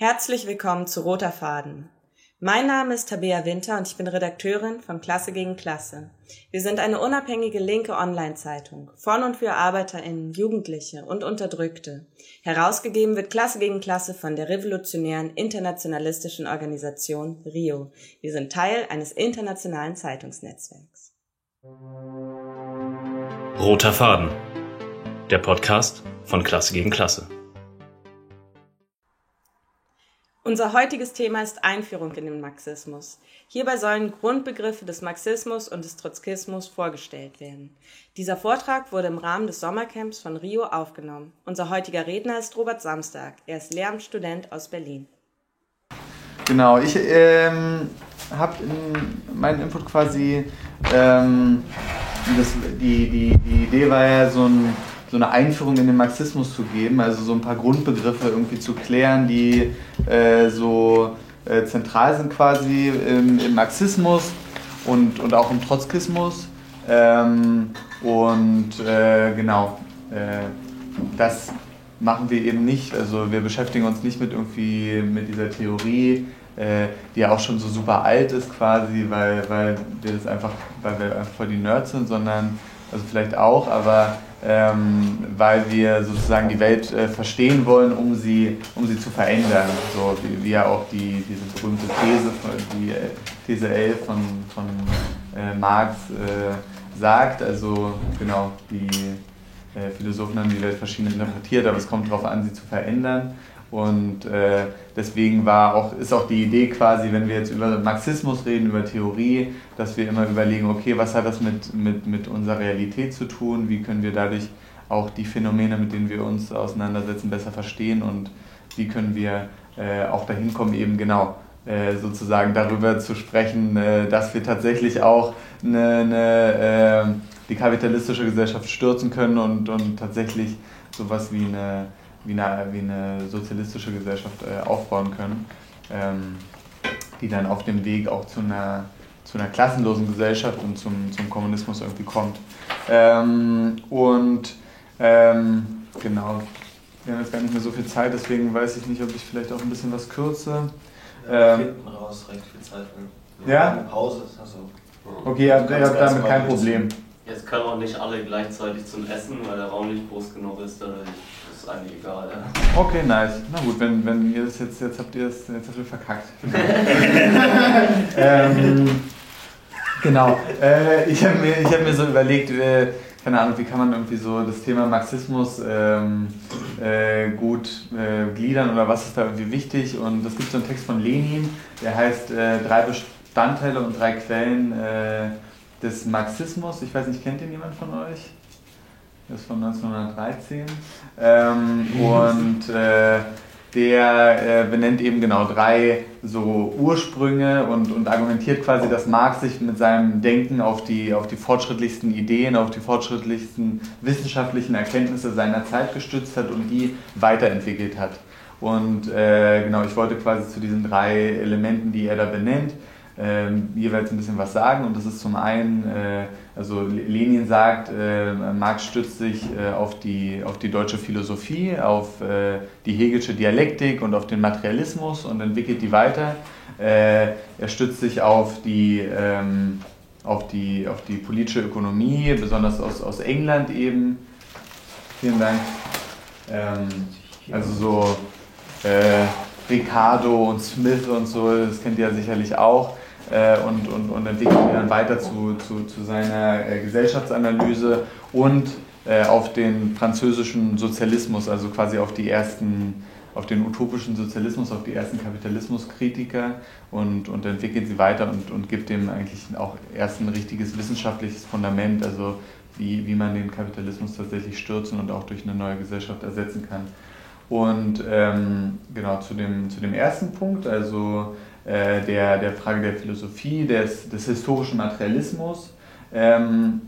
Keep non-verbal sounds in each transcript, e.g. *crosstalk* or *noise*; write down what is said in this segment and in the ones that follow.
Herzlich willkommen zu Roter Faden. Mein Name ist Tabea Winter und ich bin Redakteurin von Klasse gegen Klasse. Wir sind eine unabhängige linke Online-Zeitung von und für ArbeiterInnen, Jugendliche und Unterdrückte. Herausgegeben wird Klasse gegen Klasse von der revolutionären internationalistischen Organisation RIO. Wir sind Teil eines internationalen Zeitungsnetzwerks. Roter Faden. Der Podcast von Klasse gegen Klasse. Unser heutiges Thema ist Einführung in den Marxismus. Hierbei sollen Grundbegriffe des Marxismus und des Trotzkismus vorgestellt werden. Dieser Vortrag wurde im Rahmen des Sommercamps von Rio aufgenommen. Unser heutiger Redner ist Robert Samstag. Er ist Lehramtsstudent aus Berlin. Genau, ich ähm, habe in meinem Input quasi, ähm, das, die, die, die Idee war ja so ein so eine Einführung in den Marxismus zu geben, also so ein paar Grundbegriffe irgendwie zu klären, die äh, so äh, zentral sind quasi im, im, Marxismus und, und auch im Trotzkismus. Ähm, und äh, genau, äh, das machen wir eben nicht. Also wir beschäftigen uns nicht mit irgendwie mit dieser Theorie, äh, die ja auch schon so super alt ist quasi, weil, weil wir das einfach, weil wir einfach voll die Nerds sind, sondern also vielleicht auch, aber ähm, weil wir sozusagen die Welt äh, verstehen wollen, um sie, um sie zu verändern. So wie, wie ja auch die, diese berühmte These, die äh, These 11 von, von äh, Marx äh, sagt. Also genau, die äh, Philosophen haben die Welt verschieden interpretiert, aber es kommt darauf an, sie zu verändern. Und äh, deswegen war auch, ist auch die Idee quasi, wenn wir jetzt über Marxismus reden, über Theorie, dass wir immer überlegen, okay, was hat das mit, mit, mit unserer Realität zu tun? Wie können wir dadurch auch die Phänomene, mit denen wir uns auseinandersetzen, besser verstehen? Und wie können wir äh, auch dahin kommen, eben genau äh, sozusagen darüber zu sprechen, äh, dass wir tatsächlich auch eine, eine, äh, die kapitalistische Gesellschaft stürzen können und, und tatsächlich sowas wie eine wie eine, wie eine sozialistische Gesellschaft äh, aufbauen können, ähm, die dann auf dem Weg auch zu einer, zu einer klassenlosen Gesellschaft und zum, zum Kommunismus irgendwie kommt. Ähm, und ähm, genau, wir haben jetzt gar nicht mehr so viel Zeit, deswegen weiß ich nicht, ob ich vielleicht auch ein bisschen was kürze. Ja, hinten raus recht viel Zeit. Ja? Eine Pause ist also. Okay, ihr habt damit kein Problem. Jetzt können auch nicht alle gleichzeitig zum Essen, weil der Raum nicht groß genug ist. Dadurch ist eigentlich egal. Ja. Okay, nice. Na gut, wenn, wenn ihr das jetzt, jetzt habt ihr es jetzt habt ihr verkackt. *laughs* ähm, genau. Äh, ich habe mir, hab mir so überlegt, äh, keine Ahnung, wie kann man irgendwie so das Thema Marxismus ähm, äh, gut äh, gliedern oder was ist da irgendwie wichtig? Und es gibt so einen Text von Lenin, der heißt äh, Drei Bestandteile und drei Quellen äh, des Marxismus. Ich weiß nicht, kennt ihn jemand von euch? Das ist von 1913. Ähm, *laughs* und äh, der äh, benennt eben genau drei so Ursprünge und, und argumentiert quasi, dass Marx sich mit seinem Denken auf die, auf die fortschrittlichsten Ideen, auf die fortschrittlichsten wissenschaftlichen Erkenntnisse seiner Zeit gestützt hat und die weiterentwickelt hat. Und äh, genau, ich wollte quasi zu diesen drei Elementen, die er da benennt, ähm, jeweils ein bisschen was sagen. Und das ist zum einen, äh, also Lenin sagt, äh, Marx stützt sich äh, auf, die, auf die deutsche Philosophie, auf äh, die Hegelische Dialektik und auf den Materialismus und entwickelt die weiter. Äh, er stützt sich auf die, ähm, auf, die, auf die politische Ökonomie, besonders aus, aus England eben. Vielen Dank. Ähm, also so äh, Ricardo und Smith und so, das kennt ihr ja sicherlich auch äh, und, und, und entwickelt ihn dann weiter zu, zu, zu seiner äh, Gesellschaftsanalyse und äh, auf den französischen Sozialismus, also quasi auf die ersten auf den utopischen Sozialismus, auf die ersten Kapitalismuskritiker und, und entwickelt sie weiter und, und gibt dem eigentlich auch erst ein richtiges wissenschaftliches Fundament, also wie, wie man den Kapitalismus tatsächlich stürzen und auch durch eine neue Gesellschaft ersetzen kann. Und ähm, genau zu dem, zu dem ersten Punkt, also äh, der, der Frage der Philosophie, des, des historischen Materialismus, ähm,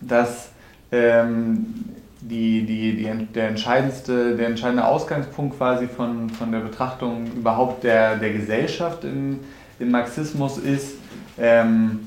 dass ähm, die, die, die, der, entscheidendste, der entscheidende Ausgangspunkt quasi von, von der Betrachtung überhaupt der, der Gesellschaft im, im Marxismus ist, ähm,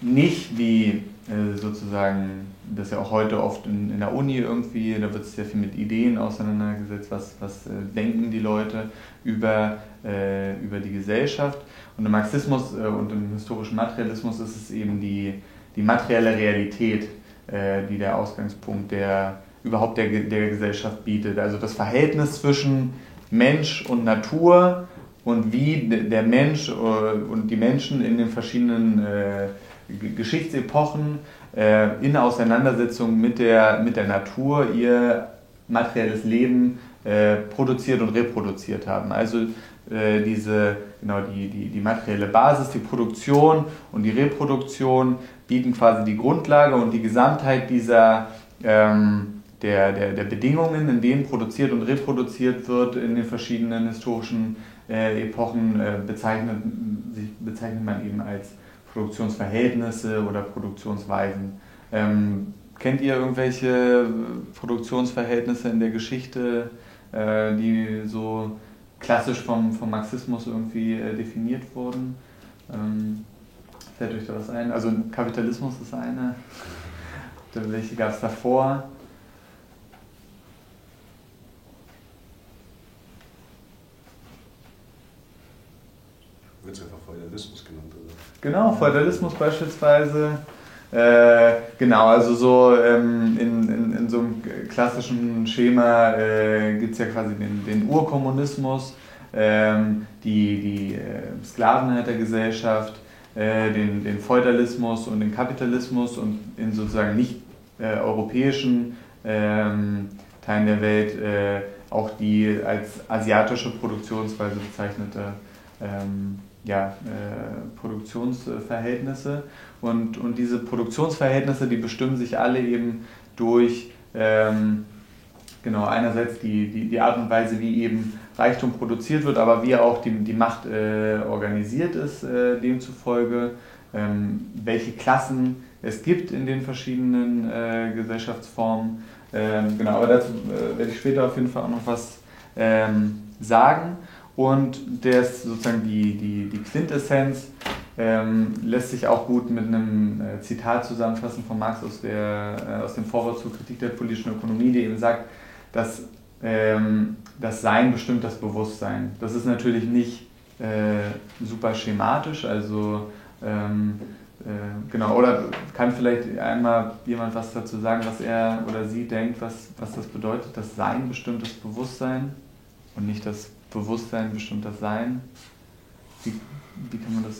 nicht wie äh, sozusagen, das ja auch heute oft in, in der Uni irgendwie, da wird sehr viel mit Ideen auseinandergesetzt, was, was äh, denken die Leute über, äh, über die Gesellschaft. Und im Marxismus äh, und im historischen Materialismus ist es eben die, die materielle Realität, äh, die der Ausgangspunkt der überhaupt der, der Gesellschaft bietet. Also das Verhältnis zwischen Mensch und Natur und wie der Mensch äh, und die Menschen in den verschiedenen äh, Geschichtsepochen äh, in Auseinandersetzung mit der, mit der Natur ihr materielles Leben äh, produziert und reproduziert haben. Also äh, diese, genau, die, die, die materielle Basis, die Produktion und die Reproduktion bieten quasi die Grundlage und die Gesamtheit dieser ähm, der, der, der Bedingungen, in denen produziert und reproduziert wird in den verschiedenen historischen äh, Epochen, äh, bezeichnet, bezeichnet man eben als Produktionsverhältnisse oder Produktionsweisen. Ähm, kennt ihr irgendwelche Produktionsverhältnisse in der Geschichte, äh, die so klassisch vom, vom Marxismus irgendwie äh, definiert wurden? Ähm, fällt euch da was ein? Also Kapitalismus ist eine. *laughs* Welche gab es davor? Wird es einfach Feudalismus genannt? Genau, Feudalismus beispielsweise. Äh, genau, also so ähm, in, in, in so einem klassischen Schema äh, gibt es ja quasi den, den Urkommunismus, ähm, die, die äh, Sklavenhaltergesellschaft, äh, den, den Feudalismus und den Kapitalismus und in sozusagen nicht äh, europäischen ähm, Teilen der Welt äh, auch die als asiatische Produktionsweise bezeichnete ähm, ja, äh, Produktionsverhältnisse. Und, und diese Produktionsverhältnisse, die bestimmen sich alle eben durch ähm, genau einerseits die, die, die Art und Weise, wie eben Reichtum produziert wird, aber wie auch die, die Macht äh, organisiert ist, äh, demzufolge, ähm, welche Klassen es gibt in den verschiedenen äh, Gesellschaftsformen. Ähm, genau, aber dazu äh, werde ich später auf jeden Fall auch noch was ähm, sagen. Und der ist sozusagen die, die, die Quintessenz, ähm, lässt sich auch gut mit einem äh, Zitat zusammenfassen von Marx aus, der, äh, aus dem Vorwort zur Kritik der politischen Ökonomie, der eben sagt, dass ähm, das Sein bestimmt das Bewusstsein. Das ist natürlich nicht äh, super schematisch, also ähm, äh, genau, oder kann vielleicht einmal jemand was dazu sagen, was er oder sie denkt, was, was das bedeutet, das Sein bestimmt das Bewusstsein und nicht das Bewusstsein bestimmt das Sein. Wie, wie kann man das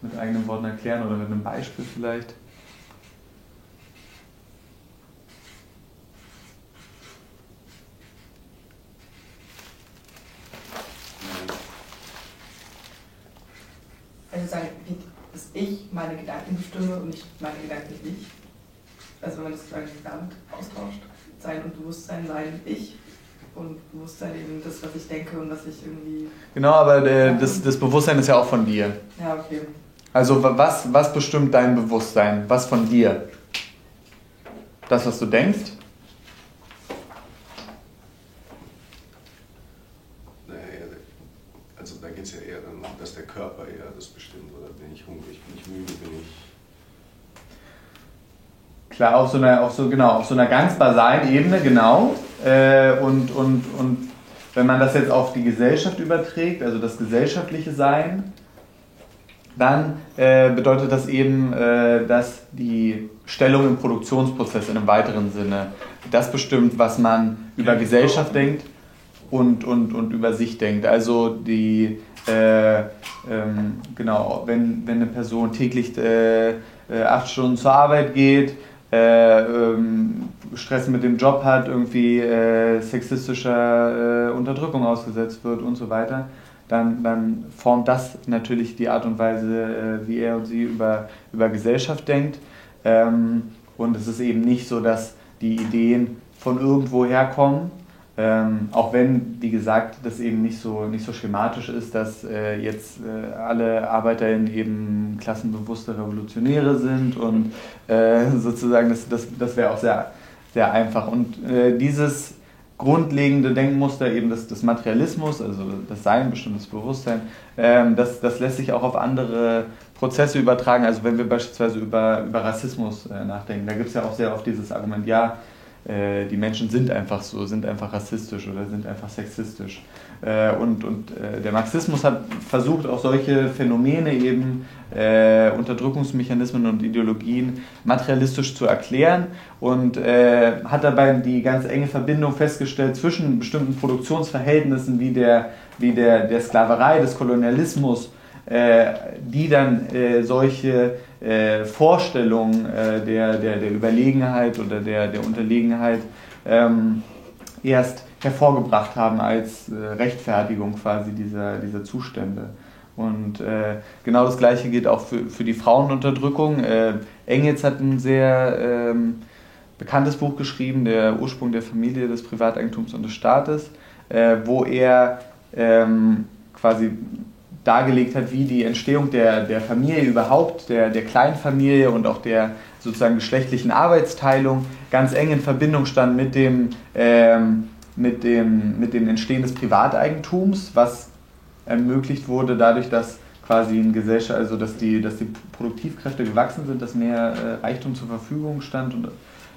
mit eigenen Worten erklären oder mit einem Beispiel vielleicht? Also sagen, dass ich meine Gedanken bestimme und nicht meine Gedanken nicht. Also wenn man das damit austauscht, Sein und Bewusstsein, Sein ich und Bewusstsein eben das, was ich denke und was ich irgendwie. Genau, aber der, das, das Bewusstsein ist ja auch von dir. Ja, okay. Also was, was bestimmt dein Bewusstsein? Was von dir? Das, was du denkst? Naja, also da geht es ja eher darum, dass der Körper eher das bestimmt. Oder bin ich hungrig, bin ich müde, bin ich Klar, auf so einer, auf so, genau, auf so einer ganz basalen Ebene, genau. Äh, und, und, und wenn man das jetzt auf die Gesellschaft überträgt, also das gesellschaftliche Sein, dann äh, bedeutet das eben, äh, dass die Stellung im Produktionsprozess in einem weiteren Sinne das bestimmt, was man über Gesellschaft denkt und, und, und über sich denkt. Also die, äh, ähm, genau, wenn, wenn eine Person täglich äh, äh, acht Stunden zur Arbeit geht, ähm, Stress mit dem Job hat, irgendwie äh, sexistischer äh, Unterdrückung ausgesetzt wird und so weiter, dann, dann formt das natürlich die Art und Weise, äh, wie er und sie über, über Gesellschaft denkt. Ähm, und es ist eben nicht so, dass die Ideen von irgendwo herkommen, ähm, auch wenn, wie gesagt, das eben nicht so, nicht so schematisch ist, dass äh, jetzt äh, alle ArbeiterInnen eben klassenbewusste Revolutionäre sind und äh, *laughs* sozusagen, das, das, das wäre auch sehr, sehr einfach. Und äh, dieses, grundlegende Denkmuster eben des, des Materialismus, also das Sein, bestimmtes Bewusstsein, ähm, das, das lässt sich auch auf andere Prozesse übertragen. Also wenn wir beispielsweise über, über Rassismus äh, nachdenken, da gibt es ja auch sehr oft dieses Argument, ja, äh, die Menschen sind einfach so, sind einfach rassistisch oder sind einfach sexistisch. Äh, und und äh, der Marxismus hat versucht, auch solche Phänomene eben, äh, Unterdrückungsmechanismen und Ideologien materialistisch zu erklären und äh, hat dabei die ganz enge Verbindung festgestellt zwischen bestimmten Produktionsverhältnissen wie der, wie der, der Sklaverei, des Kolonialismus, die dann äh, solche Vorstellungen der, der, der Überlegenheit oder der, der Unterlegenheit ähm, erst hervorgebracht haben als äh, Rechtfertigung quasi dieser, dieser Zustände. Und äh, genau das Gleiche gilt auch für, für die Frauenunterdrückung. Äh, Engels hat ein sehr ähm, bekanntes Buch geschrieben, Der Ursprung der Familie, des Privateigentums und des Staates, äh, wo er ähm, quasi dargelegt hat, wie die Entstehung der, der Familie überhaupt, der, der Kleinfamilie und auch der sozusagen geschlechtlichen Arbeitsteilung ganz eng in Verbindung stand mit dem ähm, mit dem, mit dem Entstehen des Privateigentums, was ermöglicht wurde dadurch, dass quasi in Gesellschaft, also dass die, dass die Produktivkräfte gewachsen sind, dass mehr äh, Reichtum zur Verfügung stand und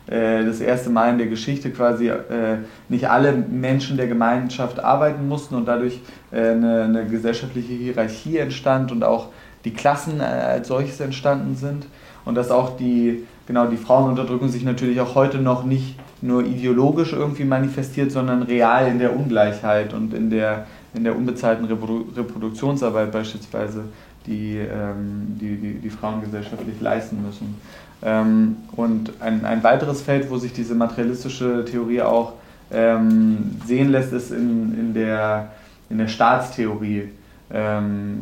das erste Mal in der Geschichte quasi äh, nicht alle Menschen der Gemeinschaft arbeiten mussten und dadurch äh, eine, eine, gesellschaftliche Hierarchie entstand und auch die Klassen äh, als solches entstanden sind. Und dass auch die, genau, die Frauenunterdrückung sich natürlich auch heute noch nicht nur ideologisch irgendwie manifestiert, sondern real in der Ungleichheit und in der, in der unbezahlten Reprodu Reproduktionsarbeit beispielsweise, die, ähm, die, die, die, Frauen gesellschaftlich leisten müssen. Ähm, und ein, ein weiteres Feld, wo sich diese materialistische Theorie auch ähm, sehen lässt, ist in, in, der, in der Staatstheorie ähm,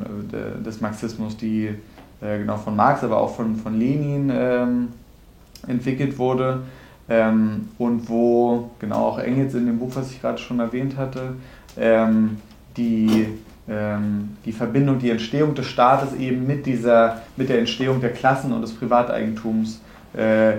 des Marxismus, die äh, genau von Marx, aber auch von, von Lenin ähm, entwickelt wurde ähm, und wo genau auch Engels in dem Buch, was ich gerade schon erwähnt hatte, die, die Verbindung, die Entstehung des Staates eben mit, dieser, mit der Entstehung der Klassen und des Privateigentums äh,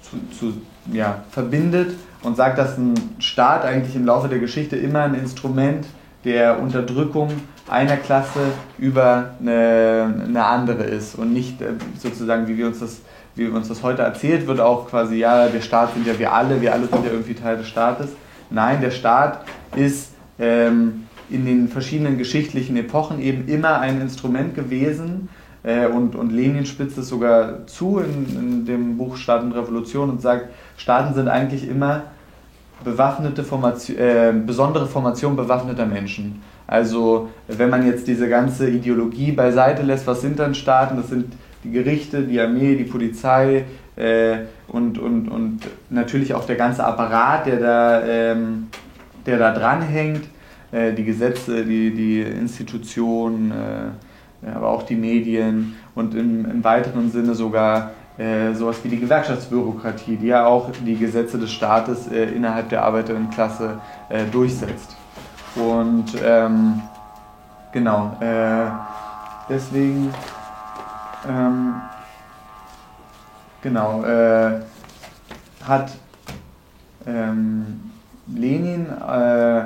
zu, zu, ja, verbindet und sagt, dass ein Staat eigentlich im Laufe der Geschichte immer ein Instrument der Unterdrückung einer Klasse über eine, eine andere ist und nicht äh, sozusagen, wie wir uns das wie uns das heute erzählt wird, auch quasi, ja, der Staat sind ja wir alle, wir alle sind ja irgendwie Teil des Staates. Nein, der Staat ist ähm, in den verschiedenen geschichtlichen Epochen eben immer ein Instrument gewesen. Äh, und, und Lenin spitzt es sogar zu in, in dem Buch Staat und Revolution und sagt, Staaten sind eigentlich immer bewaffnete Formation, äh, besondere Formation bewaffneter Menschen. Also wenn man jetzt diese ganze Ideologie beiseite lässt, was sind dann Staaten? Das sind die Gerichte, die Armee, die Polizei äh, und, und, und natürlich auch der ganze Apparat, der da, ähm, der da dranhängt, äh, die Gesetze, die, die Institutionen, äh, aber auch die Medien und im, im weiteren Sinne sogar äh, sowas wie die Gewerkschaftsbürokratie, die ja auch die Gesetze des Staates äh, innerhalb der Arbeiterinnenklasse äh, durchsetzt. Und ähm, genau, äh, deswegen ähm, genau, äh, hat ähm, Lenin äh,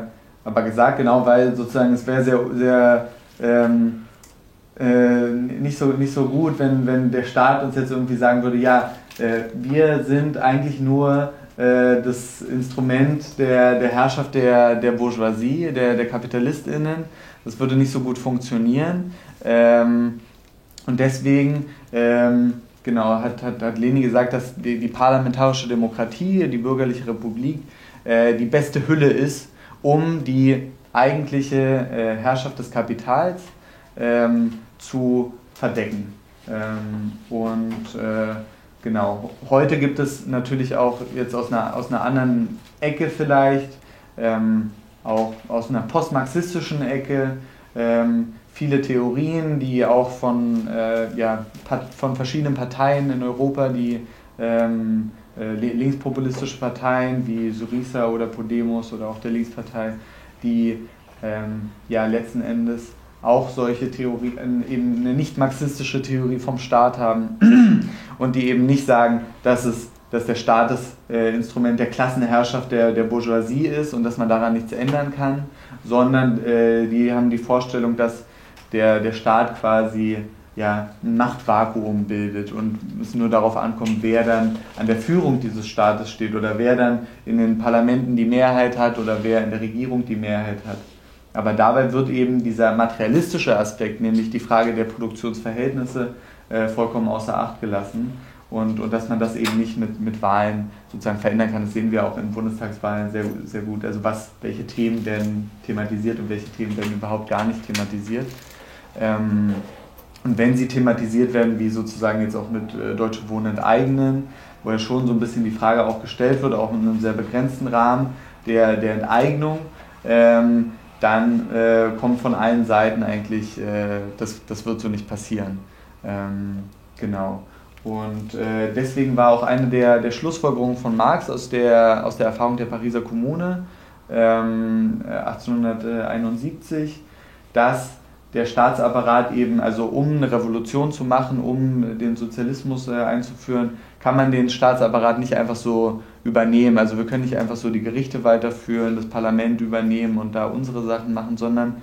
aber gesagt, genau, weil sozusagen es wäre sehr, sehr ähm, äh, nicht, so, nicht so gut, wenn, wenn der Staat uns jetzt irgendwie sagen würde, ja, äh, wir sind eigentlich nur äh, das Instrument der, der Herrschaft der, der Bourgeoisie, der, der KapitalistInnen. Das würde nicht so gut funktionieren. Ähm, und deswegen ähm, genau, hat, hat, hat Lenin gesagt, dass die, die parlamentarische Demokratie, die bürgerliche Republik, äh, die beste Hülle ist, um die eigentliche äh, Herrschaft des Kapitals ähm, zu verdecken. Ähm, und äh, genau, heute gibt es natürlich auch jetzt aus einer, aus einer anderen Ecke vielleicht, ähm, auch aus einer postmarxistischen Ecke, ähm, viele Theorien, die auch von, äh, ja, von verschiedenen Parteien in Europa, die ähm, äh, linkspopulistische Parteien wie Syriza oder Podemos oder auch der Linkspartei, die ähm, ja letzten Endes auch solche Theorien, eben eine nicht marxistische Theorie vom Staat haben *clears throat* und die eben nicht sagen, dass es dass der Staat das äh, Instrument der Klassenherrschaft der, der Bourgeoisie ist und dass man daran nichts ändern kann, sondern äh, die haben die Vorstellung, dass der, der Staat quasi ja, ein Machtvakuum bildet und es nur darauf ankommt, wer dann an der Führung dieses Staates steht oder wer dann in den Parlamenten die Mehrheit hat oder wer in der Regierung die Mehrheit hat. Aber dabei wird eben dieser materialistische Aspekt, nämlich die Frage der Produktionsverhältnisse, äh, vollkommen außer Acht gelassen. Und, und dass man das eben nicht mit, mit Wahlen sozusagen verändern kann, das sehen wir auch in Bundestagswahlen sehr, sehr gut. Also was, welche Themen werden thematisiert und welche Themen werden überhaupt gar nicht thematisiert. Ähm, und wenn sie thematisiert werden, wie sozusagen jetzt auch mit äh, Deutsche Wohnen enteignen, wo ja schon so ein bisschen die Frage auch gestellt wird, auch in einem sehr begrenzten Rahmen der, der Enteignung, ähm, dann äh, kommt von allen Seiten eigentlich, äh, das, das wird so nicht passieren. Ähm, genau. Und äh, deswegen war auch eine der, der Schlussfolgerungen von Marx aus der, aus der Erfahrung der Pariser Kommune ähm, 1871, dass der Staatsapparat eben, also um eine Revolution zu machen, um den Sozialismus äh, einzuführen, kann man den Staatsapparat nicht einfach so übernehmen. Also wir können nicht einfach so die Gerichte weiterführen, das Parlament übernehmen und da unsere Sachen machen, sondern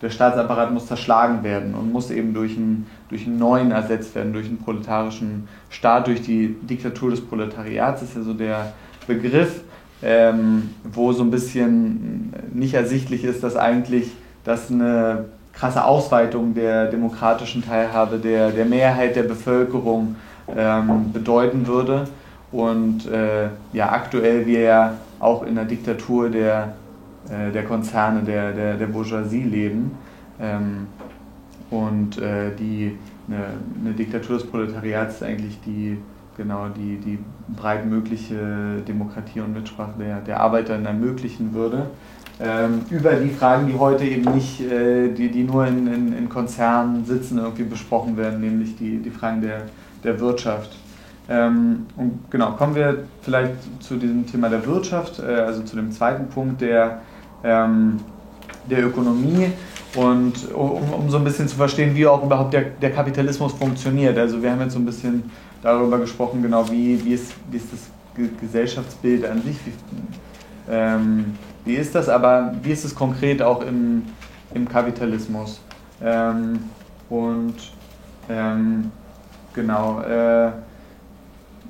der Staatsapparat muss zerschlagen werden und muss eben durch einen, durch einen neuen ersetzt werden, durch einen proletarischen Staat, durch die Diktatur des Proletariats, das ist ja so der Begriff, ähm, wo so ein bisschen nicht ersichtlich ist, dass eigentlich das eine krasse Ausweitung der demokratischen Teilhabe der, der Mehrheit der Bevölkerung ähm, bedeuten würde. Und äh, ja, aktuell wir ja auch in der Diktatur der, äh, der Konzerne, der, der, der Bourgeoisie leben. Ähm, und äh, die, eine, eine Diktatur des Proletariats ist eigentlich die, genau, die, die breit Demokratie und Mitsprache der, der Arbeiter ermöglichen würde über die Fragen, die heute eben nicht, äh, die, die nur in, in, in, Konzernen sitzen, irgendwie besprochen werden, nämlich die, die Fragen der, der Wirtschaft. Ähm, und genau, kommen wir vielleicht zu diesem Thema der Wirtschaft, äh, also zu dem zweiten Punkt der, ähm, der Ökonomie und um, um so ein bisschen zu verstehen, wie auch überhaupt der, der Kapitalismus funktioniert. Also wir haben jetzt so ein bisschen darüber gesprochen, genau wie, wie, ist, wie ist das Gesellschaftsbild an sich, wie, ähm, wie ist das aber, wie ist es konkret auch im, im Kapitalismus? Ähm, und ähm, genau, äh,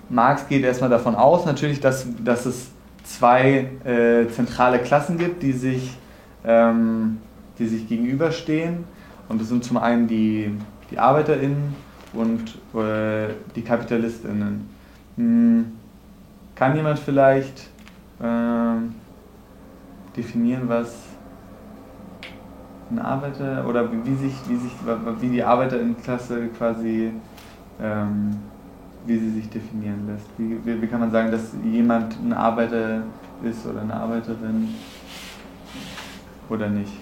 Marx geht erstmal davon aus, natürlich, dass, dass es zwei äh, zentrale Klassen gibt, die sich, ähm, die sich gegenüberstehen. Und das sind zum einen die, die ArbeiterInnen und äh, die KapitalistInnen. Hm, kann jemand vielleicht ähm, definieren, was ein Arbeiter oder wie sich, wie sich, wie die Arbeiterinnenklasse quasi, ähm, wie sie sich definieren lässt. Wie, wie, wie kann man sagen, dass jemand ein Arbeiter ist oder eine Arbeiterin oder nicht?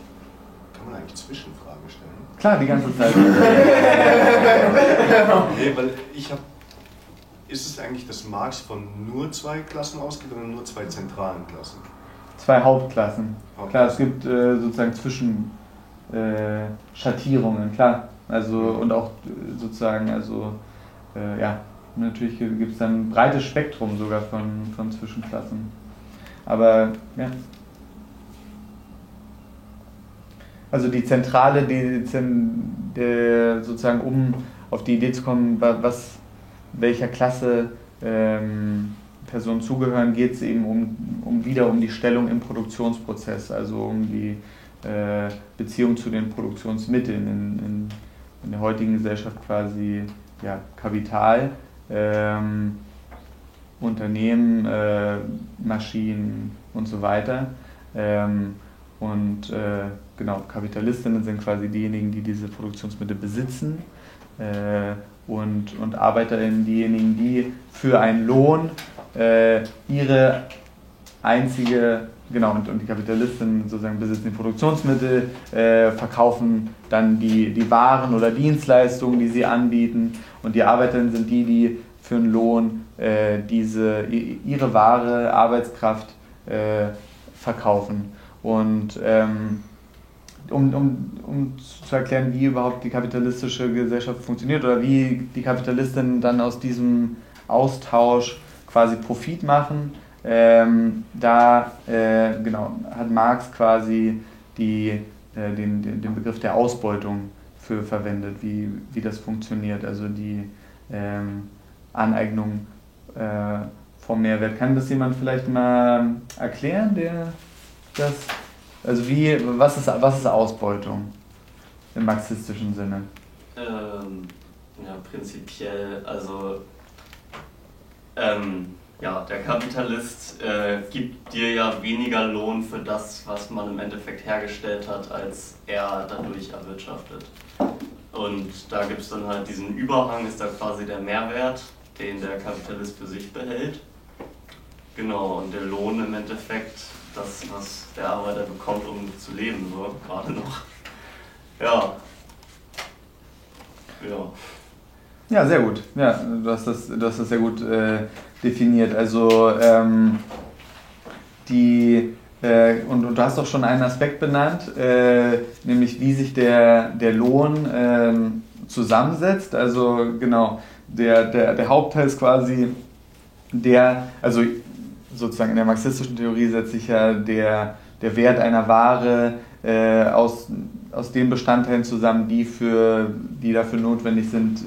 Kann man eigentlich Zwischenfragen stellen? Klar, die ganze Zeit. *laughs* nee, weil ich habe. Ist es eigentlich, dass Marx von nur zwei Klassen ausgeht oder nur zwei zentralen Klassen? Zwei Hauptklassen. Klar, es gibt äh, sozusagen Zwischenschattierungen, äh, klar. Also und auch sozusagen, also äh, ja, natürlich gibt es dann ein breites Spektrum sogar von, von Zwischenklassen. Aber ja. Also die Zentrale, die, die, sozusagen um auf die Idee zu kommen, was welcher Klasse ähm, Personen zugehören, geht es eben um, um wieder um die Stellung im Produktionsprozess, also um die äh, Beziehung zu den Produktionsmitteln in, in, in, der heutigen Gesellschaft quasi ja, Kapital, ähm, Unternehmen, äh, Maschinen und so weiter. Ähm, und äh, genau, Kapitalistinnen sind quasi diejenigen, die diese Produktionsmittel besitzen. Äh, und, und ArbeiterInnen diejenigen, die für einen Lohn äh, ihre einzige, genau, und, und die Kapitalisten sozusagen besitzen die Produktionsmittel, äh, verkaufen dann die, die Waren oder Dienstleistungen, die sie anbieten und die Arbeiterinnen sind die, die für einen Lohn äh, diese, ihre wahre Arbeitskraft äh, verkaufen. Und ähm, um, um, um zu erklären, wie überhaupt die kapitalistische Gesellschaft funktioniert oder wie die Kapitalistinnen dann aus diesem Austausch quasi Profit machen. Ähm, da äh, genau, hat Marx quasi die, äh, den, den, Begriff der Ausbeutung für verwendet, wie, wie das funktioniert, also die ähm, Aneignung äh, vom Mehrwert. Kann das jemand vielleicht mal erklären, der das, also wie, was ist, was ist Ausbeutung im marxistischen Sinne? Ähm, ja, prinzipiell, also ähm, ja, der Kapitalist äh, gibt dir ja weniger Lohn für das, was man im Endeffekt hergestellt hat, als er dadurch erwirtschaftet. Und da gibt es dann halt diesen Überhang, ist da quasi der Mehrwert, den der Kapitalist für sich behält. Genau, und der Lohn im Endeffekt, das, was der Arbeiter bekommt, um zu leben, so *laughs* gerade noch. Ja. Ja. Ja, sehr gut. Ja, du hast das, du hast das sehr gut äh, definiert. Also ähm, die äh, und, und, du hast auch schon einen Aspekt benannt, äh, nämlich wie sich der, der Lohn ähm, zusammensetzt. Also genau, der, der, der Hauptteil ist quasi der, also sozusagen in der marxistischen Theorie setzt sich ja der, der Wert einer Ware äh, aus, aus den Bestandteilen zusammen, die, für, die dafür notwendig sind,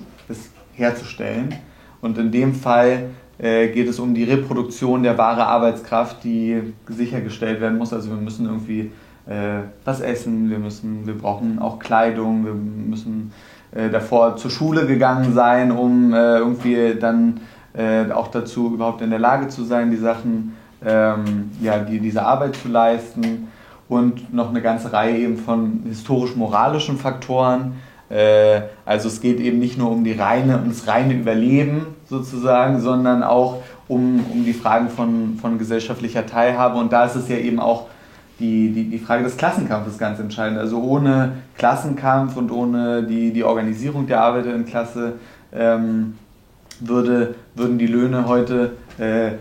herzustellen. Und in dem Fall äh, geht es um die Reproduktion der wahre Arbeitskraft, die sichergestellt werden muss. Also wir müssen irgendwie äh, was essen, wir, müssen, wir brauchen auch Kleidung, wir müssen äh, davor zur Schule gegangen sein, um äh, irgendwie dann äh, auch dazu überhaupt in der Lage zu sein, die Sachen, ähm, ja, die, diese Arbeit zu leisten. Und noch eine ganze Reihe eben von historisch-moralischen Faktoren, also es geht eben nicht nur um die reine, um das reine Überleben sozusagen, sondern auch um, um die Fragen von, von gesellschaftlicher Teilhabe. Und da ist es ja eben auch die, die, die Frage des Klassenkampfes ganz entscheidend. Also ohne Klassenkampf und ohne die, die Organisierung der Arbeiterinnenklasse ähm, würde, würden die Löhne heute äh,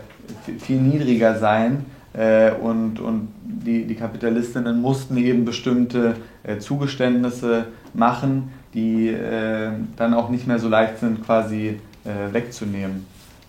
viel niedriger sein. Äh, und, und die, die Kapitalistinnen mussten eben bestimmte äh, Zugeständnisse machen, die äh, dann auch nicht mehr so leicht sind, quasi äh, wegzunehmen.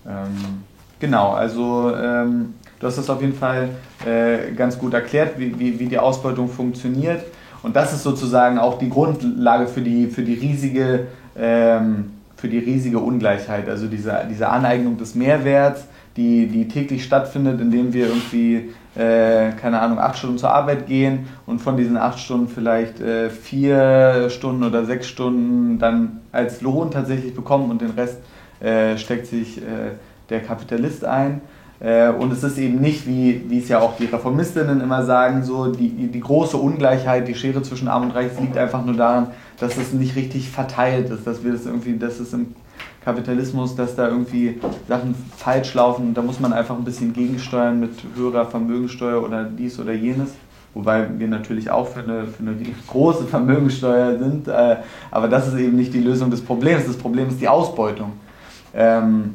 Ähm, genau, also ähm, du hast das auf jeden Fall äh, ganz gut erklärt, wie, wie, wie die Ausbeutung funktioniert. Und das ist sozusagen auch die Grundlage für die, für die riesige ähm, für die riesige Ungleichheit, also diese, diese Aneignung des Mehrwerts, die, die täglich stattfindet, indem wir irgendwie, äh, keine Ahnung, acht Stunden zur Arbeit gehen und von diesen acht Stunden vielleicht äh, vier Stunden oder sechs Stunden dann als Lohn tatsächlich bekommen und den Rest äh, steckt sich äh, der Kapitalist ein. Äh, und es ist eben nicht, wie, wie es ja auch die Reformistinnen immer sagen, so die, die große Ungleichheit, die Schere zwischen Arm und Reich, liegt einfach nur daran, dass es nicht richtig verteilt ist, dass wir das irgendwie, dass es im Kapitalismus, dass da irgendwie Sachen falsch laufen. Da muss man einfach ein bisschen gegensteuern mit höherer Vermögensteuer oder dies oder jenes. Wobei wir natürlich auch für eine, für eine große Vermögensteuer sind. Äh, aber das ist eben nicht die Lösung des Problems. Das Problem ist die Ausbeutung. Ähm,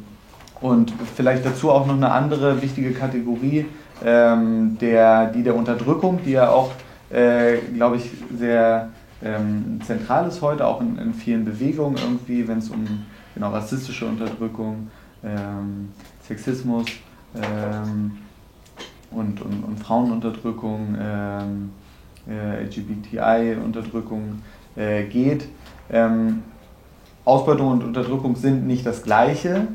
und vielleicht dazu auch noch eine andere wichtige Kategorie, ähm, der, die der Unterdrückung, die ja auch, äh, glaube ich, sehr ähm, zentral ist heute, auch in, in vielen Bewegungen irgendwie, wenn es um genau, rassistische Unterdrückung, ähm, Sexismus ähm, und, und, und Frauenunterdrückung, ähm, äh, LGBTI-Unterdrückung äh, geht. Ähm, Ausbeutung und Unterdrückung sind nicht das Gleiche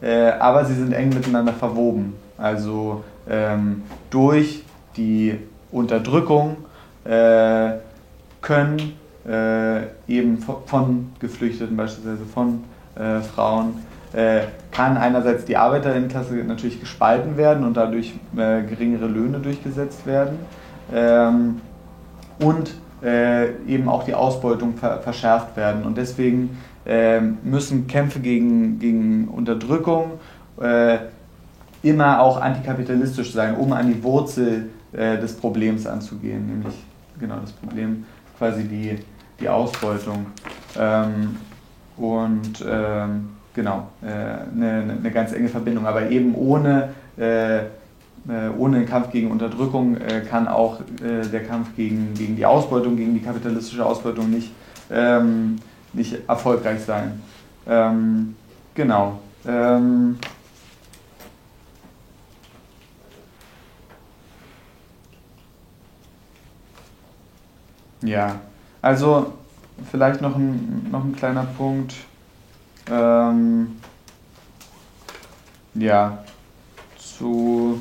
äh, aber sie sind eng miteinander verwoben. Also ähm, durch die Unterdrückung äh, können äh, eben von Geflüchteten, beispielsweise von äh, Frauen, äh, kann einerseits die Arbeiterinnenklasse natürlich gespalten werden und dadurch äh, geringere Löhne durchgesetzt werden ähm, und eben auch die Ausbeutung ver verschärft werden. Und deswegen ähm, müssen Kämpfe gegen, gegen Unterdrückung äh, immer auch antikapitalistisch sein, um an die Wurzel äh, des Problems anzugehen, nämlich genau das Problem, quasi die, die Ausbeutung. Ähm, und ähm, genau, eine, äh, ne, ne, ne ganz enge Verbindung. Aber eben ohne, äh, äh ohne den Kampf gegen Unterdrückung äh, kann auch äh, der Kampf gegen, gegen die Ausbeutung, gegen die kapitalistische Ausbeutung nicht, ähm, nicht erfolgreich sein. Ähm, genau. Ähm, ja, also vielleicht noch ein, noch ein kleiner Punkt. Ähm, ja, zu,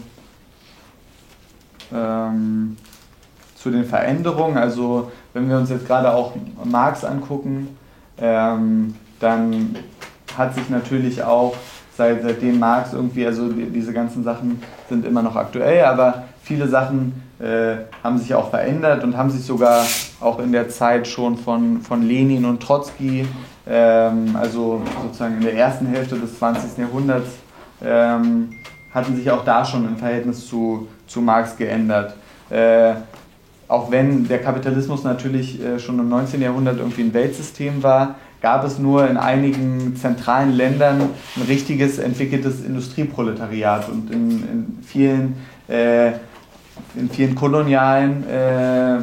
ähm, zu den Veränderungen. Also wenn wir uns jetzt gerade auch Marx angucken, ähm, dann hat sich natürlich auch seit, seitdem Marx irgendwie, also die, diese ganzen Sachen sind immer noch aktuell, aber viele Sachen äh, haben sich auch verändert und haben sich sogar auch in der Zeit schon von, von Lenin und Trotzki, ähm, also sozusagen in der ersten Hälfte des 20. Jahrhunderts, ähm, hatten sich auch da schon im Verhältnis zu, zu Marx geändert. Äh, auch wenn der Kapitalismus natürlich äh, schon im 19. Jahrhundert irgendwie ein Weltsystem war, gab es nur in einigen zentralen Ländern ein richtiges entwickeltes Industrieproletariat und in, in vielen, äh, in vielen kolonialen äh,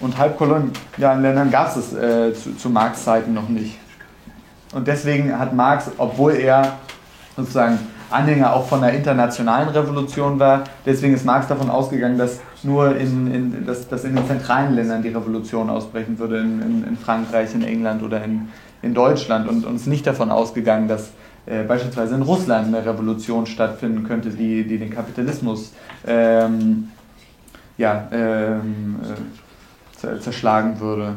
und halbkolonialen Ländern gab es äh, zu, zu Marx Zeiten noch nicht. Und deswegen hat Marx, obwohl er sozusagen Anhänger auch von der internationalen Revolution war. Deswegen ist Marx davon ausgegangen, dass nur in, in, dass, dass in den zentralen Ländern die Revolution ausbrechen würde, in, in, in Frankreich, in England oder in, in Deutschland und uns nicht davon ausgegangen, dass äh, beispielsweise in Russland eine Revolution stattfinden könnte, die, die den Kapitalismus ähm, ja, ähm, äh, zerschlagen würde.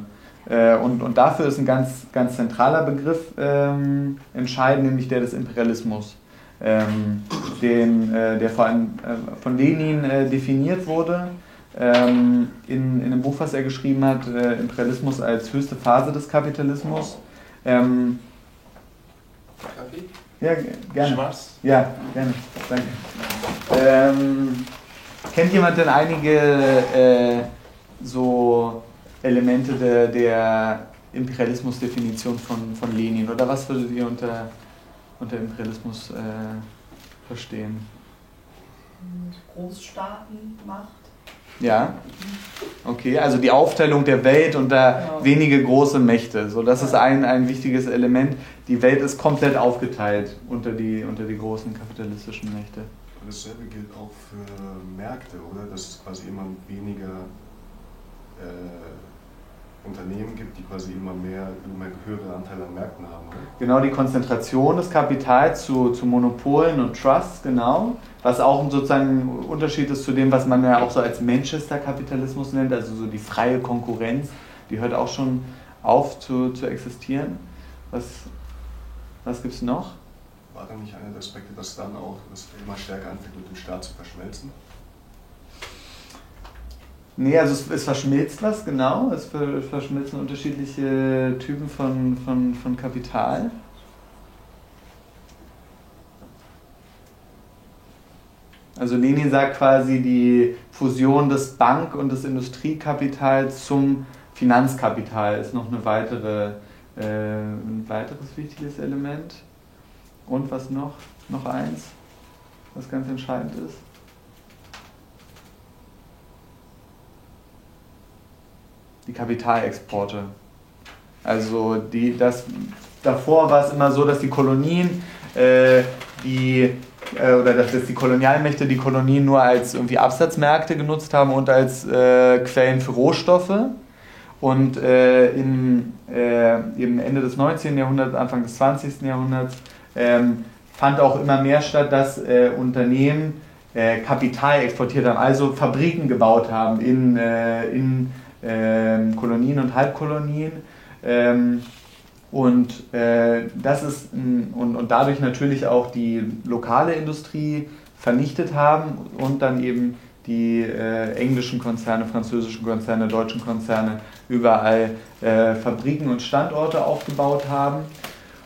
Äh, und, und dafür ist ein ganz, ganz zentraler Begriff ähm, entscheidend, nämlich der des Imperialismus ähm, den, äh, der vor allem äh, von Lenin äh, definiert wurde. Ähm, in, in einem Buch, was er geschrieben hat, äh, Imperialismus als höchste Phase des Kapitalismus. Ähm, Kaffee? Ja, gerne. Schwarz? Ja, gerne. Danke. Kennt jemand denn einige äh, so Elemente der, der Imperialismusdefinition von, von Lenin? Oder was würdet ihr unter unter Imperialismus äh, verstehen? Großstaatenmacht. Ja. Okay, also die Aufteilung der Welt unter genau. wenige große Mächte. So, das ja. ist ein, ein wichtiges Element. Die Welt ist komplett aufgeteilt unter die, unter die großen kapitalistischen Mächte. Und dasselbe gilt auch für Märkte, oder? Dass es quasi immer weniger äh, Unternehmen gibt, die quasi immer mehr, immer höhere Anteile an Märkten haben. Oder? Genau, die Konzentration des Kapitals zu, zu Monopolen und Trusts, genau. Was auch sozusagen ein Unterschied ist zu dem, was man ja auch so als Manchester-Kapitalismus nennt, also so die freie Konkurrenz, die hört auch schon auf zu, zu existieren. Was, was gibt es noch? War da nicht einer der Aspekte, dass dann auch das immer stärker anfängt, mit dem Staat zu verschmelzen? Nee, also es, es, verschmilzt was, genau. Es verschmilzen unterschiedliche Typen von, von, von Kapital. Also Lenin sagt quasi die Fusion des Bank- und des Industriekapitals zum Finanzkapital ist noch eine weitere, äh, ein weiteres wichtiges Element. Und was noch? Noch eins, was ganz entscheidend ist. die Kapitalexporte. Also die, das, davor war es immer so, dass die Kolonien, äh, die, äh, oder dass, dass die Kolonialmächte die Kolonien nur als irgendwie Absatzmärkte genutzt haben und als äh, Quellen für Rohstoffe. Und äh, im, äh, im Ende des 19. Jahrhunderts, Anfang des 20. Jahrhunderts ähm, fand auch immer mehr statt, dass äh, Unternehmen Kapital exportiert haben, also Fabriken gebaut haben in, in ähm, Kolonien und Halbkolonien. Ähm, und äh, das ist und, und dadurch natürlich auch die lokale Industrie vernichtet haben und dann eben die äh, englischen Konzerne, französischen Konzerne, deutschen Konzerne überall äh, Fabriken und Standorte aufgebaut haben.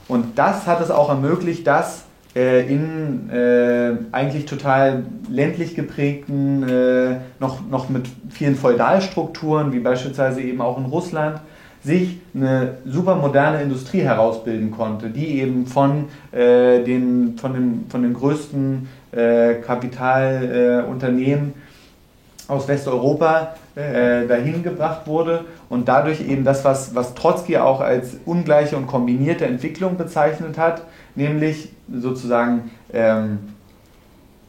Und das hat es auch ermöglicht, dass äh, in äh, eigentlich total ländlich geprägten, äh, noch, noch mit vielen Feudalstrukturen, wie beispielsweise eben auch in Russland, sich eine super moderne Industrie herausbilden konnte, die eben von, äh, den, von, den, von den größten äh, Kapitalunternehmen aus Westeuropa äh, dahin gebracht wurde und dadurch eben das, was, was Trotzki auch als ungleiche und kombinierte Entwicklung bezeichnet hat, nämlich sozusagen ähm,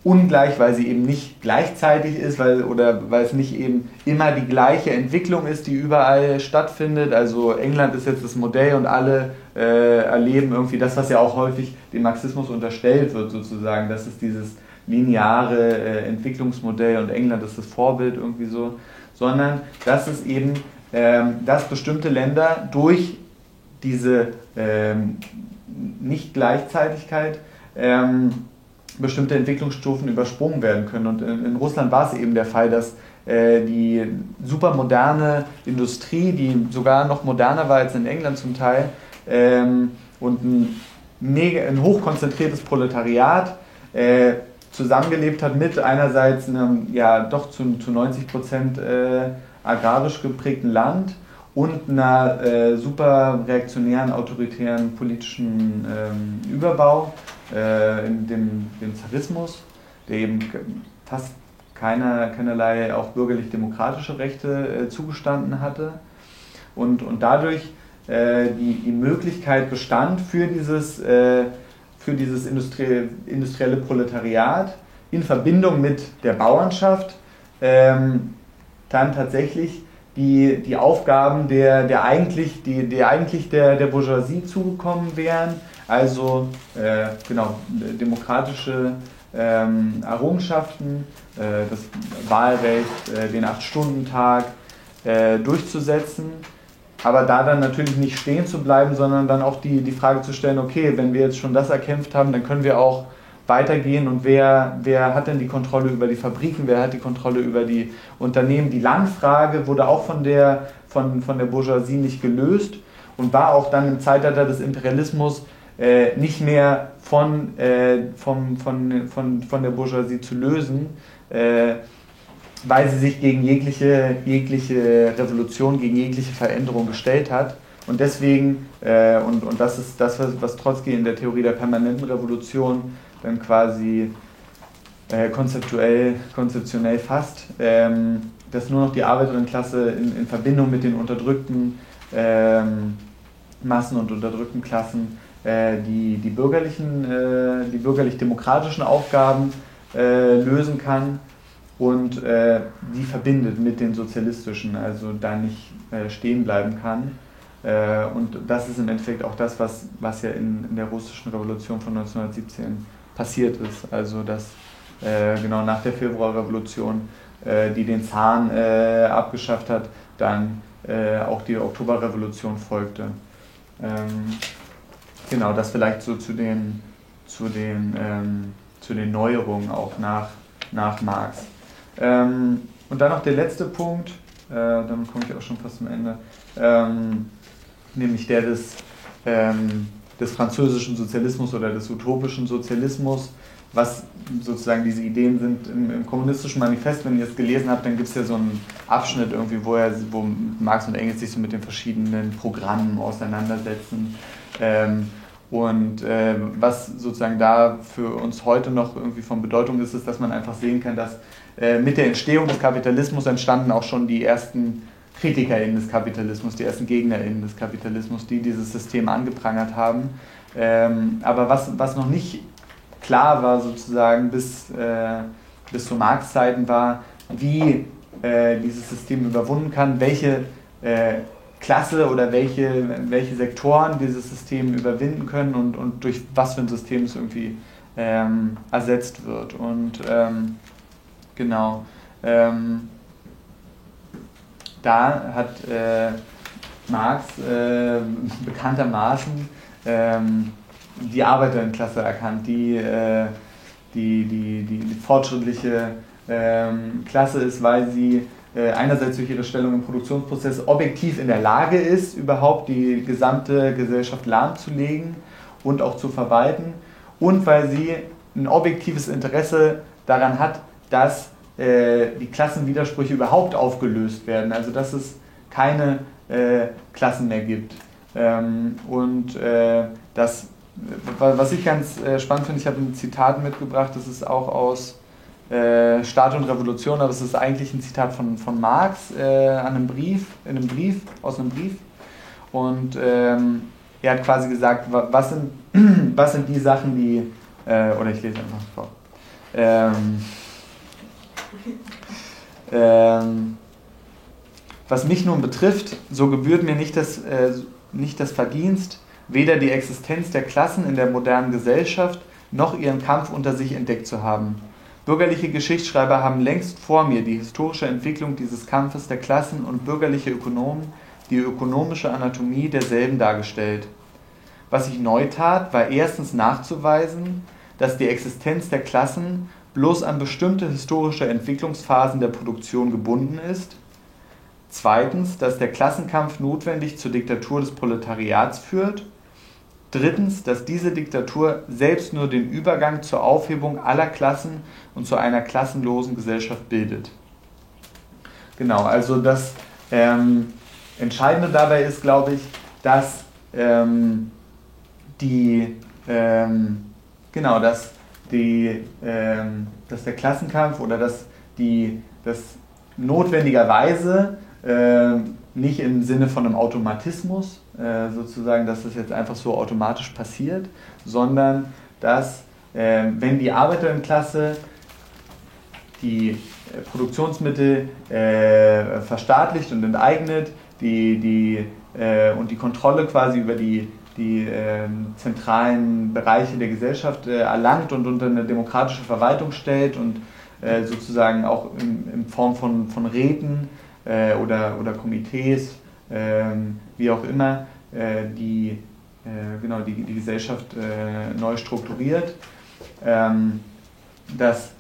ungleich, weil sie eben nicht gleichzeitig ist, weil, oder weil es nicht eben immer die gleiche Entwicklung ist, die überall stattfindet. Also England ist jetzt das Modell und alle äh, erleben irgendwie das, was ja auch häufig dem Marxismus unterstellt wird, sozusagen. Das ist dieses lineare äh, Entwicklungsmodell und England ist das Vorbild irgendwie so, sondern dass es eben, ähm, dass bestimmte Länder durch diese ähm, Nicht-Gleichzeitigkeit ähm, bestimmte Entwicklungsstufen übersprungen werden können. Und in, in Russland war es eben der Fall, dass äh, die supermoderne Industrie, die sogar noch moderner war als in England zum Teil, ähm, und ein, mega, ein hochkonzentriertes Proletariat äh, zusammengelebt hat mit einerseits einem ja doch zu, zu 90 Prozent äh, agrarisch geprägten Land und einer äh, super reaktionären, autoritären politischen ähm, Überbau äh, in dem, dem Zarismus, der eben fast keiner, keinerlei auch bürgerlich-demokratische Rechte äh, zugestanden hatte. Und, und dadurch äh, die, die Möglichkeit bestand für dieses, äh, für dieses Industrie, industrielle Proletariat in Verbindung mit der Bauernschaft ähm, dann tatsächlich die, die Aufgaben der, der eigentlich, die, die eigentlich der, der Bourgeoisie zugekommen wären, also äh, genau, demokratische ähm, Errungenschaften, äh, das Wahlrecht, äh, den Acht-Stunden-Tag äh, durchzusetzen, aber da dann natürlich nicht stehen zu bleiben, sondern dann auch die, die Frage zu stellen, okay, wenn wir jetzt schon das erkämpft haben, dann können wir auch weitergehen. Und wer, wer hat denn die Kontrolle über die Fabriken, wer hat die Kontrolle über die Unternehmen. Die Landfrage wurde auch von der, von, von der Bourgeoisie nicht gelöst und war auch dann im Zeitalter des Imperialismus äh, nicht mehr von, äh, vom, von, von, von der Bourgeoisie zu lösen, äh, weil sie sich gegen jegliche, jegliche Revolution, gegen jegliche Veränderung gestellt hat. Und deswegen, äh, und, und das ist das, was, was Trotzki in der Theorie der permanenten Revolution dann quasi äh, konzeptuell, konzeptionell fasst, ähm, dass nur noch die Arbeiterinnenklasse in, in Verbindung mit den unterdrückten ähm, Massen und unterdrückten Klassen äh, die, die bürgerlichen, äh, die bürgerlich-demokratischen Aufgaben äh, lösen kann und äh, die verbindet mit den sozialistischen, also da nicht äh, stehen bleiben kann. Äh, und das ist im Endeffekt auch das, was, was ja in, in der russischen Revolution von 1917 passiert ist. Also dass genau nach der Februarrevolution, die den Zahn abgeschafft hat, dann auch die Oktoberrevolution folgte. Ähm, Genau, das vielleicht so zu den, zu den, ähm, zu den Neuerungen auch nach, nach Marx. Ähm, und dann noch der letzte Punkt, äh, damit komme ich auch schon fast zum Ende, ähm, nämlich der des, ähm, des französischen Sozialismus oder des utopischen Sozialismus, was sozusagen diese Ideen sind im, im kommunistischen Manifest. Wenn ihr es gelesen habt, dann gibt es ja so einen Abschnitt irgendwie, wo, er, wo Marx und Engels sich so mit den verschiedenen Programmen auseinandersetzen. Ähm, und äh, was sozusagen da für uns heute noch irgendwie von Bedeutung ist, ist, dass man einfach sehen kann, dass äh, mit der Entstehung des Kapitalismus entstanden auch schon die ersten KritikerInnen des Kapitalismus, die ersten GegnerInnen des Kapitalismus, die dieses System angeprangert haben. Ähm, aber was, was noch nicht klar war sozusagen bis, äh, bis zu Marx-Zeiten war, wie äh, dieses System überwunden kann, welche äh, Klasse oder welche, welche Sektoren dieses System überwinden können und, und durch was für ein System es irgendwie ähm, ersetzt wird. Und ähm, genau, ähm, da hat äh, Marx äh, *laughs* bekanntermaßen ähm, die Arbeiterinnenklasse erkannt, die, äh, die, die, die, die fortschrittliche ähm, Klasse ist, weil sie äh, einerseits durch ihre Stellung im Produktionsprozess objektiv in der Lage ist, überhaupt die gesamte Gesellschaft lahmzulegen und auch zu verwalten und weil sie ein objektives Interesse daran hat, dass äh, die Klassenwidersprüche überhaupt aufgelöst werden, also dass es keine äh, Klassen mehr gibt. Ähm, und äh, das, was ich ganz äh, spannend finde, ich habe ein Zitat mitgebracht, das ist auch aus äh, Staat und Revolution, aber es ist eigentlich ein Zitat von, von Marx äh, an einem Brief, in einem Brief, aus einem Brief. Und ähm, er hat quasi gesagt, was sind, *clears throat* was sind die Sachen, die, oder ich lese einfach vor. Ähm, ähm, was mich nun betrifft, so gebührt mir nicht das, äh, nicht das Verdienst, weder die Existenz der Klassen in der modernen Gesellschaft noch ihren Kampf unter sich entdeckt zu haben. Bürgerliche Geschichtsschreiber haben längst vor mir die historische Entwicklung dieses Kampfes der Klassen und bürgerliche Ökonomen die ökonomische Anatomie derselben dargestellt. Was ich neu tat, war erstens nachzuweisen, dass die Existenz der Klassen bloß an bestimmte historische Entwicklungsphasen der Produktion gebunden ist, zweitens, dass der Klassenkampf notwendig zur Diktatur des Proletariats führt, drittens, dass diese Diktatur selbst nur den Übergang zur Aufhebung aller Klassen und zu einer klassenlosen Gesellschaft bildet. Genau, also das ähm, Entscheidende dabei ist, glaube ich, dass ähm, die ähm, genau, dass die, ähm, dass der Klassenkampf oder dass die das notwendigerweise äh, nicht im Sinne von einem Automatismus, äh, sozusagen, dass das jetzt einfach so automatisch passiert, sondern dass, äh, wenn die Arbeiterinnenklasse die äh, Produktionsmittel äh, verstaatlicht und enteignet, die, die, äh, und die Kontrolle quasi über die, die zentralen Bereiche der Gesellschaft erlangt und unter eine demokratische Verwaltung stellt und sozusagen auch in, in Form von, von Räten äh, oder, oder Komitees, ähm, wie auch immer, äh, die, äh, genau, die, die Gesellschaft äh, neu strukturiert, ähm, dass,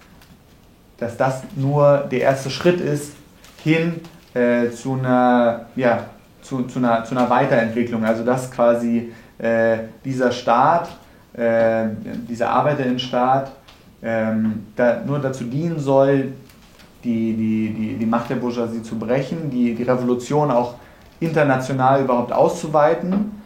dass das nur der erste Schritt ist hin äh, zu, einer, ja, zu, zu, einer, zu einer Weiterentwicklung. Also dass quasi äh, dieser Staat, dieser Arbeiterinnenstaat, ähm, da, nur dazu dienen soll, die, die, die, die Macht der Bourgeoisie zu brechen, die, die Revolution auch international überhaupt auszuweiten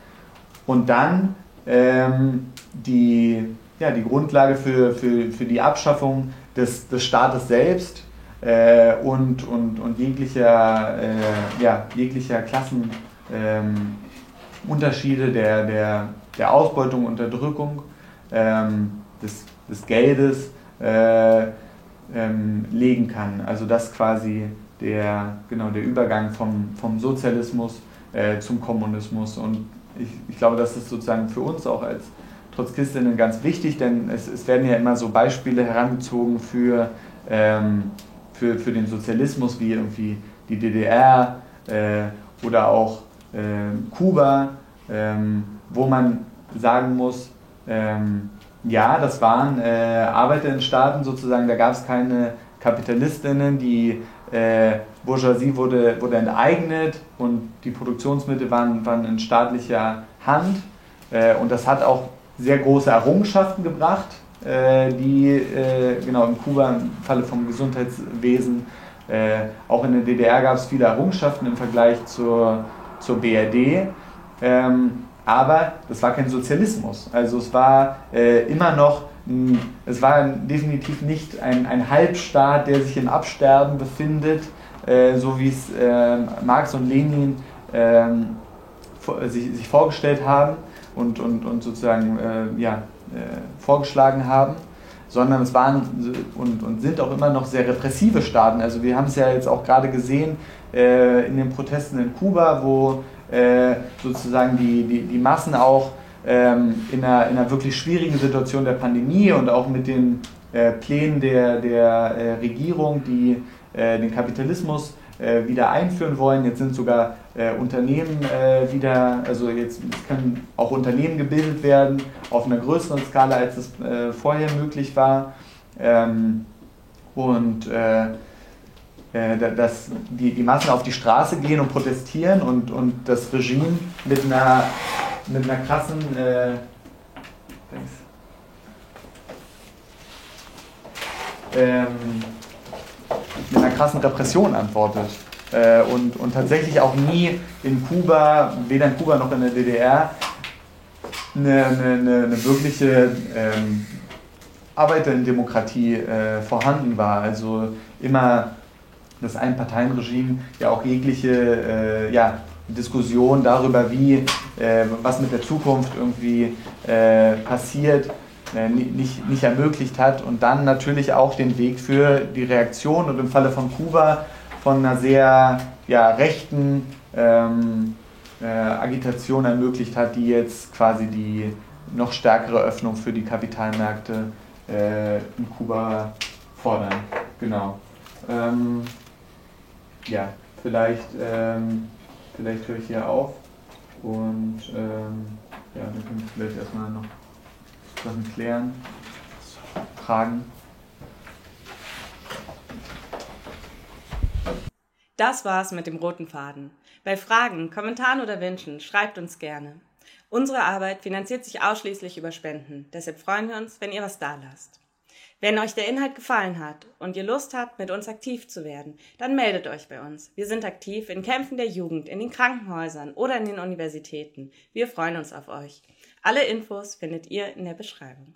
und dann ähm, die, ja, die Grundlage für, für, für die Abschaffung des, des Staates selbst äh, und, und, und jeglicher, äh, ja, jeglicher Klassenunterschiede ähm, der, der, der Ausbeutung, Unterdrückung ähm, des, des Geldes. Äh, ähm, legen kann. Also das quasi der, genau, der Übergang vom, vom Sozialismus äh, zum Kommunismus. Und ich, ich glaube, das ist sozusagen für uns auch als Trotzkistinnen ganz wichtig, denn es, es werden ja immer so Beispiele herangezogen für, ähm, für, für den Sozialismus, wie irgendwie die DDR äh, oder auch Kuba, ähm, wo man sagen muss, ähm, ja, das waren äh, Arbeiterinnenstaaten sozusagen, da gab es keine Kapitalistinnen, die äh, Bourgeoisie wurde, wurde enteignet und die Produktionsmittel waren, waren in staatlicher Hand. Äh, und das hat auch sehr große Errungenschaften gebracht, die genau in Kuba im Falle vom Gesundheitswesen, auch in der DDR gab es viele Errungenschaften im Vergleich zur, zur BRD. Ähm, aber das war kein Sozialismus. Also es war äh, immer noch, mh, es war definitiv nicht ein, ein Halbstaat, der sich im Absterben befindet, äh, so wie es äh, Marx und Lenin ähm, sich, sich, vorgestellt haben und, und, und sozusagen äh, ja, äh, vorgeschlagen haben sondern es waren und, und sind auch immer noch sehr repressive Staaten. Also wir haben es ja jetzt auch gerade gesehen äh, in den Protesten in Kuba, wo äh, sozusagen die, die, die Massen auch ähm, in, einer, in einer wirklich schwierigen Situation der Pandemie und auch mit den äh, Plänen der, der äh, Regierung, die äh, den Kapitalismus äh, wieder einführen wollen. Jetzt sind sogar äh, Unternehmen wieder, also jetzt können auch Unternehmen gebildet werden auf einer größeren Skala, als es vorher möglich war. Ähm, und äh, dass die, die Massen auf die Straße gehen und protestieren und, und das Regime mit einer, mit einer krassen äh, ähm, mit einer krassen Repression antwortet. Äh, und, und tatsächlich auch nie in Kuba, weder in Kuba noch in der DDR, eine, eine, eine wirkliche ähm, Arbeiterdemokratie äh, vorhanden war. Also immer das Einparteienregime ja auch jegliche äh, ja, Diskussion darüber, wie, äh, was mit der Zukunft irgendwie äh, passiert, äh, nicht, nicht ermöglicht hat und dann natürlich auch den Weg für die Reaktion und im Falle von Kuba von einer sehr ja, rechten ähm, äh, Agitation ermöglicht hat, die jetzt quasi die noch stärkere Öffnung für die Kapitalmärkte äh, in Kuba fordern. Genau. Ähm, ja, vielleicht, ähm, vielleicht höre ich hier auf und ähm, ja, dann können wir vielleicht erstmal noch Sachen klären, Fragen. Das war's mit dem roten Faden. Bei Fragen, Kommentaren oder Wünschen schreibt uns gerne. Unsere Arbeit finanziert sich ausschließlich über Spenden, deshalb freuen wir uns, wenn ihr was da lasst. Wenn euch der Inhalt gefallen hat und ihr Lust habt, mit uns aktiv zu werden, dann meldet euch bei uns. Wir sind aktiv in Kämpfen der Jugend, in den Krankenhäusern oder in den Universitäten. Wir freuen uns auf euch. Alle Infos findet ihr in der Beschreibung.